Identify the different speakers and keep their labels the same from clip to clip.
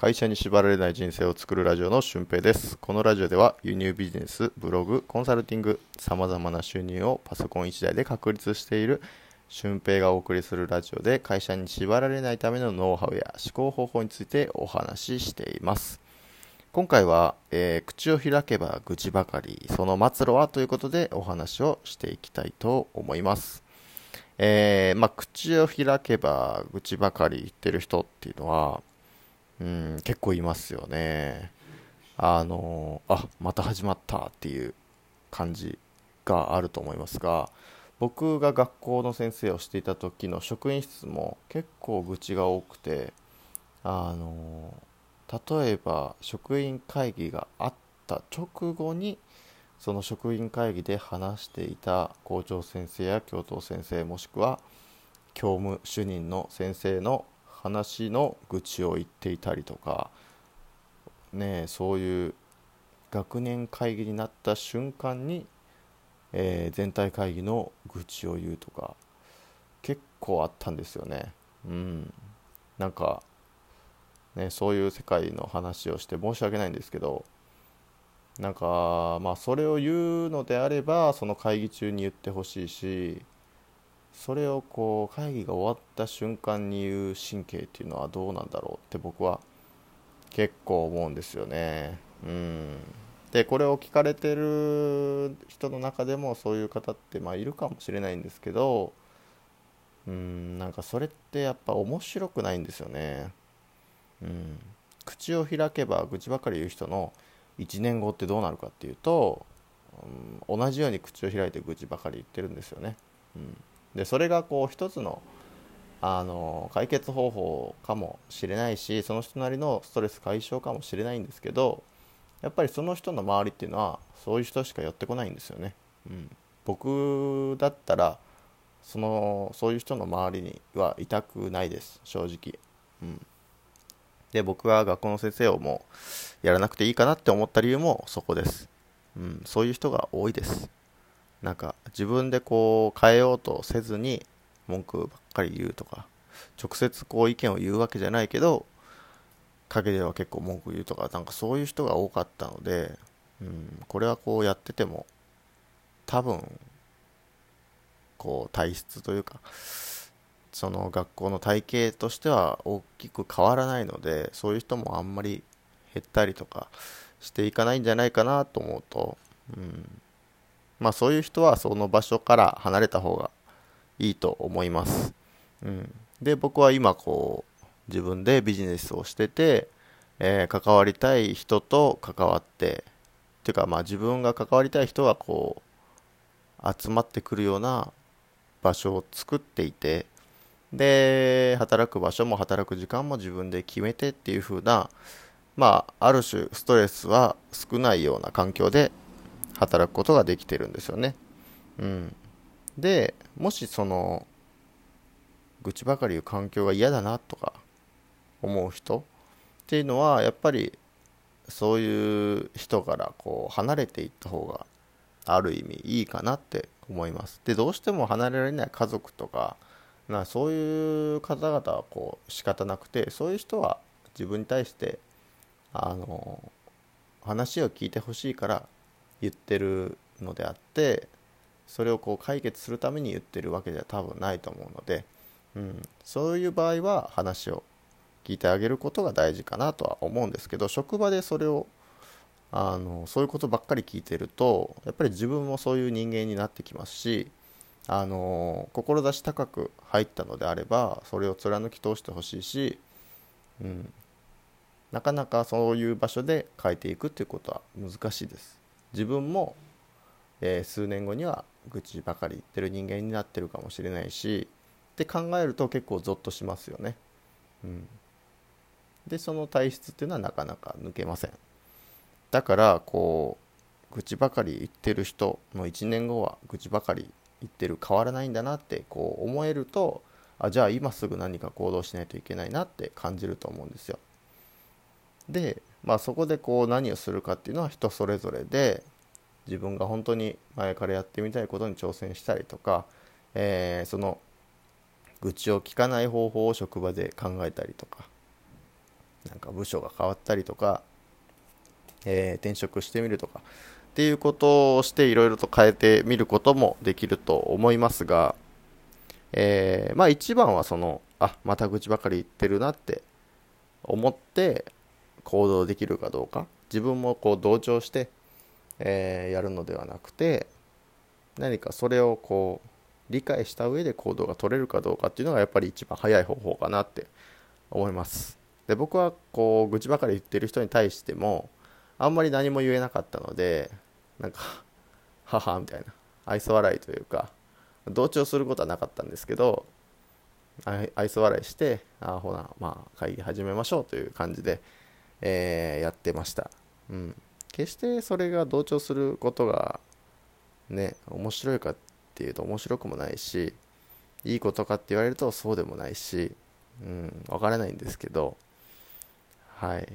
Speaker 1: 会社に縛られない人生を作るラジオの俊平です。このラジオでは輸入ビジネスブログコンサルティングさまざまな収入をパソコン1台で確立している俊平がお送りするラジオで会社に縛られないためのノウハウや思考方法についてお話ししています。今回は、えー、口を開けば愚痴ばかりその末路はということでお話をしていきたいと思います。えー、まあ、口を開けば愚痴ばかり言ってる人っていうのは、うん、結構いますよね。あの、あ、また始まったっていう感じがあると思いますが、僕が学校の先生をしていた時の職員室も結構愚痴が多くて、あの、例えば職員会議があった直後にその職員会議で話していた校長先生や教頭先生もしくは教務主任の先生の話の愚痴を言っていたりとかねそういう学年会議になった瞬間に、えー、全体会議の愚痴を言うとか結構あったんですよね。うん。なんかねそういう世界の話をして申し訳ないんですけどなんかまあそれを言うのであればその会議中に言ってほしいしそれをこう会議が終わった瞬間に言う神経っていうのはどうなんだろうって僕は結構思うんですよね。うん、でこれを聞かれてる人の中でもそういう方ってまあいるかもしれないんですけどうんなんかそれってやっぱ面白くないんですよね。うん、口を開けば愚痴ばかり言う人の1年後ってどうなるかっていうと、うん、同じように口を開いて愚痴ばかり言ってるんですよね。うん、でそれがこう一つのあの解決方法かもしれないしその人なりのストレス解消かもしれないんですけどやっぱりその人の周りっていうのはそういう人しか寄ってこないんですよね。うん、僕だったらそのそういう人の周りにはいたくないです正直。うんで、僕は学校の先生をもうやらなくていいかなって思った理由もそこです。うん、そういう人が多いです。なんか自分でこう変えようとせずに文句ばっかり言うとか、直接こう意見を言うわけじゃないけど、陰では結構文句言うとか、なんかそういう人が多かったので、うん、これはこうやってても、多分、こう体質というか、その学校の体系としては大きく変わらないのでそういう人もあんまり減ったりとかしていかないんじゃないかなと思うと、うん、まあそういう人はその場所から離れた方がいいと思います、うん、で僕は今こう自分でビジネスをしてて、えー、関わりたい人と関わってっていうかまあ自分が関わりたい人がこう集まってくるような場所を作っていてで、働く場所も働く時間も自分で決めてっていう風な、まあ、ある種ストレスは少ないような環境で働くことができてるんですよね。うん。で、もしその、愚痴ばかり言う環境が嫌だなとか思う人っていうのは、やっぱりそういう人からこう離れていった方がある意味いいかなって思います。で、どうしても離れられない家族とか、なそういう方々はこう仕方なくてそういう人は自分に対してあの話を聞いてほしいから言ってるのであってそれをこう解決するために言ってるわけでは多分ないと思うので、うん、そういう場合は話を聞いてあげることが大事かなとは思うんですけど職場でそれをあのそういうことばっかり聞いてるとやっぱり自分もそういう人間になってきますしあの志高く入ったのであればそれを貫き通してほしいし、うん、なかなかそういう場所で変えていくっていうことは難しいです。自分も、えー、数年後には愚痴ばかり言ってる人間になってるかもしれないしって考えると結構ゾッとしますよね、うん、でその体質っていうのはなかなか抜けません。だからこう愚痴ばかり言ってる人の1年後は愚痴ばかり言ってる変わらないんだなってこう思えるとあじゃあ今すぐ何か行動しないといけないなって感じると思うんですよ。で、まあ、そこでこう何をするかっていうのは人それぞれで自分が本当に前からやってみたいことに挑戦したりとか、えー、その愚痴を聞かない方法を職場で考えたりとかなんか部署が変わったりとか、えー、転職してみるとかっていうことをしていろいろと変えてみることもできると思いますが、えー、まあ一番はそのあまた愚痴ばかり言ってるなって思って行動できるかどうか。自分もこう同調して、えー、やるのではなくて何かそれをこう理解した上で行動が取れるかどうかっていうのがやっぱり一番早い方法かなって思います。で僕はこう愚痴ばかり言ってる人に対してもあんまり何も言えなかったのでなんか 母みたいな愛想笑いというか同調することはなかったんですけど愛想笑いしてあほなまあ会議始めましょうという感じで、えー、やってました、うん、決してそれが同調することがね面白いかっていうと面白くもないしいいことかって言われるとそうでもないし、うん、分からないんですけどはい。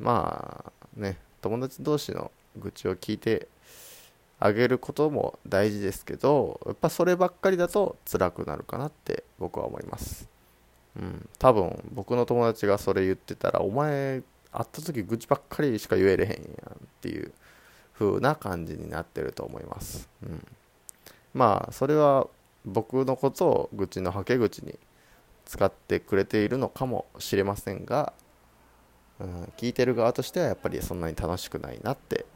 Speaker 1: まあね友達同士の愚痴を聞いてあげることも大事ですけどやっぱそればっかりだと辛くなるかなって僕は思います。うん。多分僕の友達がそれ言ってたらお前会った時愚痴ばっかりしか言えれへんやんっていう風な感じになってると思います。うん。まあそれは僕のことを愚痴のはけ口に使ってくれているのかもしれませんが、うん、聞いてる側としてはやっぱりそんなに楽しくないなって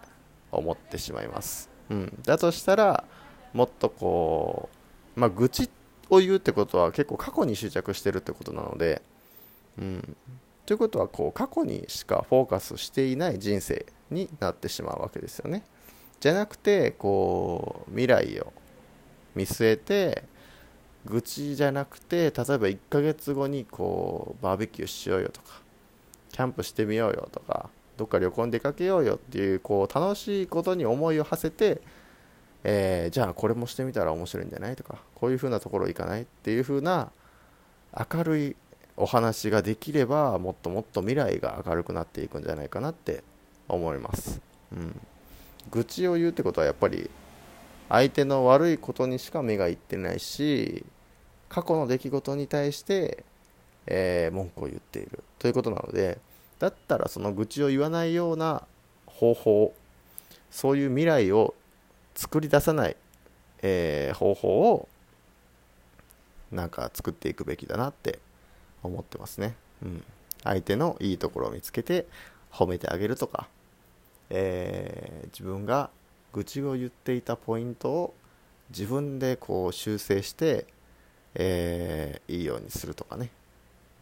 Speaker 1: 思ってしまいます、うん、だとしたらもっとこうまあ愚痴ってを言うってことは結構過去に執着してるってことなので、うん、ということはこう過去にしかフォーカスしていない人生になってしまうわけですよね。じゃなくてこう未来を見据えて愚痴じゃなくて例えば1ヶ月後にこうバーベキューしようよとかキャンプしてみようよとかどっか旅行に出かけようよっていうこう楽しいことに思いを馳せて、えー、じゃあこれもしてみたら面白いんじゃないとかこういう風なところ行かないっていう風な明るいお話ができればもっともっと未来が明るくなっていくんじゃないかなって思います、うん、愚痴を言うってことはやっぱり相手の悪いことにしか目がいってないし過去の出来事に対して、えー、文句を言っているということなのでだったらその愚痴を言わないような方法そういう未来を作り出さない、えー、方法をなんか作っていくべきだなって思ってますね。うん、相手のいいところを見つけて褒めてあげるとか、えー、自分が愚痴を言っていたポイントを自分でこう修正して、えー、いいようにするとかね、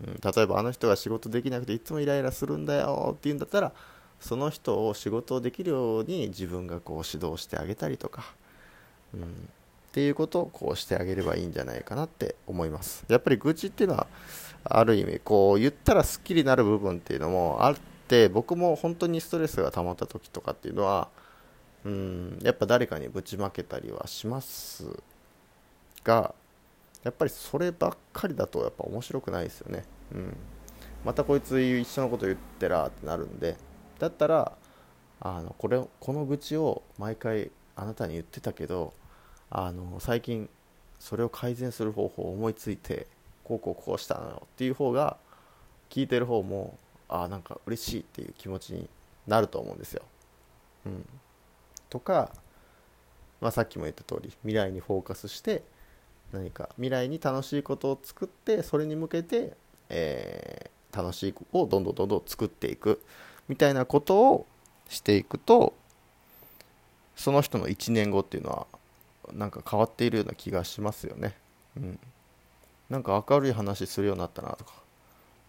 Speaker 1: うん、例えばあの人が仕事できなくていつもイライラするんだよっていうんだったらその人を仕事をできるように自分がこう指導してあげたりとか、うん、っていうことをこうしてあげればいいんじゃないかなって思います。やっぱり愚痴っていうのはある意味こう言ったらすっきりなる部分っていうのもあって僕も本当にストレスが溜まった時とかっていうのはうんやっぱ誰かにぶちまけたりはしますがやっぱりそればっかりだとやっぱ面白くないですよね。うん。またこいつ一緒のこと言ってらってなるんでだったらあのこれこの愚痴を毎回あなたに言ってたけどあの最近それを改善する方法を思いついてこうこうこうしたのよっていう方が聞いてる方もあなんか嬉しいっていう気持ちになると思うんですよ。うん、とか、まあ、さっきも言った通り未来にフォーカスして何か未来に楽しいことを作ってそれに向けて、えー、楽しいをどんどんどんどん作っていくみたいなことをしていくとその人の1年後っていうのはなんか変わっているような気がしますよね。うん、なんか明るい話するようになったなとか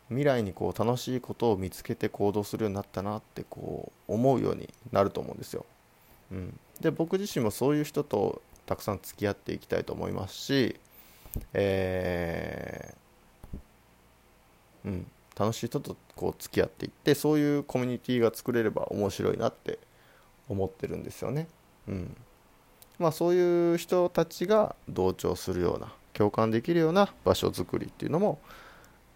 Speaker 1: 未来にこう楽しいことを見つけて行動するようになったなってこう思うようになると思うんですよ。うん、で僕自身もそういう人とたくさん付き合っていきたいと思いますし、えー、うん、楽しい人とこう付き合っていってそういうコミュニティが作れれば面白いなって思ってるんですよね。うんまあ、そういう人たちが同調するような共感できるような場所づくりっていうのも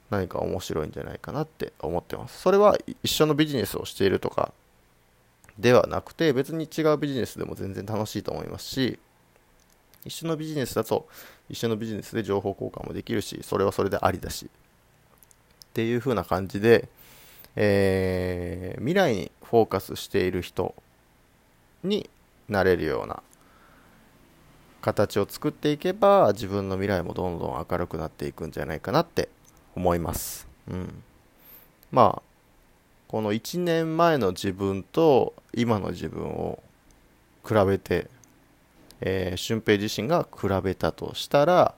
Speaker 1: 何か面白いんじゃないかなって思ってます。それは一緒のビジネスをしているとかではなくて別に違うビジネスでも全然楽しいと思いますし一緒のビジネスだと一緒のビジネスで情報交換もできるしそれはそれでありだしっていう風な感じで、えー、未来にフォーカスしている人になれるような形を作っていけば自分の未来もどんどん明るくなっていくんじゃないかなって思います。うん、まあこの1年前の自分と今の自分を比べて、えー、俊平自身が比べたとしたら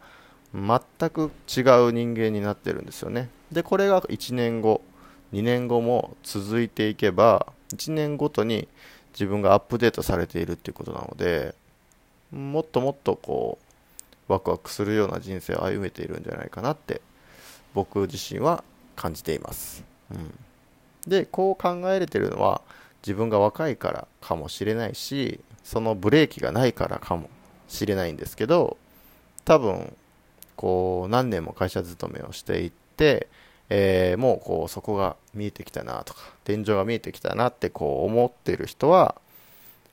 Speaker 1: 全く違う人間になってるんですよね。でこれが1年後2年後も続いていけば1年ごとに自分がアップデートされているっていうことなのでもっともっとこうワクワクするような人生を歩めているんじゃないかなって僕自身は感じています、うん、でこう考えれてるのは自分が若いからかもしれないしそのブレーキがないからかもしれないんですけど多分こう何年も会社勤めをしていってえー、もうこうそこが見えてきたなとか天井が見えてきたなってこう思ってる人は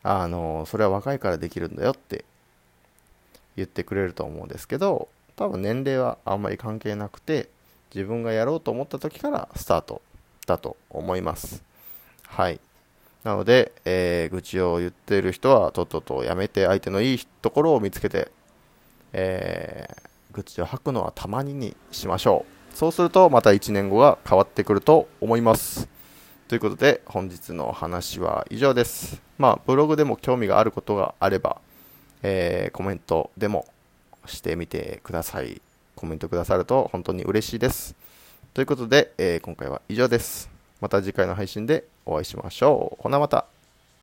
Speaker 1: あのそれは若いからできるんだよって言ってくれると思うんですけど多分年齢はあんまり関係なくて自分がやろうと思った時からスタートだと思います。はい。なので、えー、愚痴を言っている人はとっととやめて相手のいいところを見つけて、えー、愚痴を吐くのはたまににしましょう。そうするとまた1年後が変わってくると思います。ということで本日の話は以上です。まあブログでも興味があることがあれば、えー、コメントでもしてみてください。コメントくださると本当に嬉しいです。ということで、えー、今回は以上です。また次回の配信でお会いしましょう。ほなまた。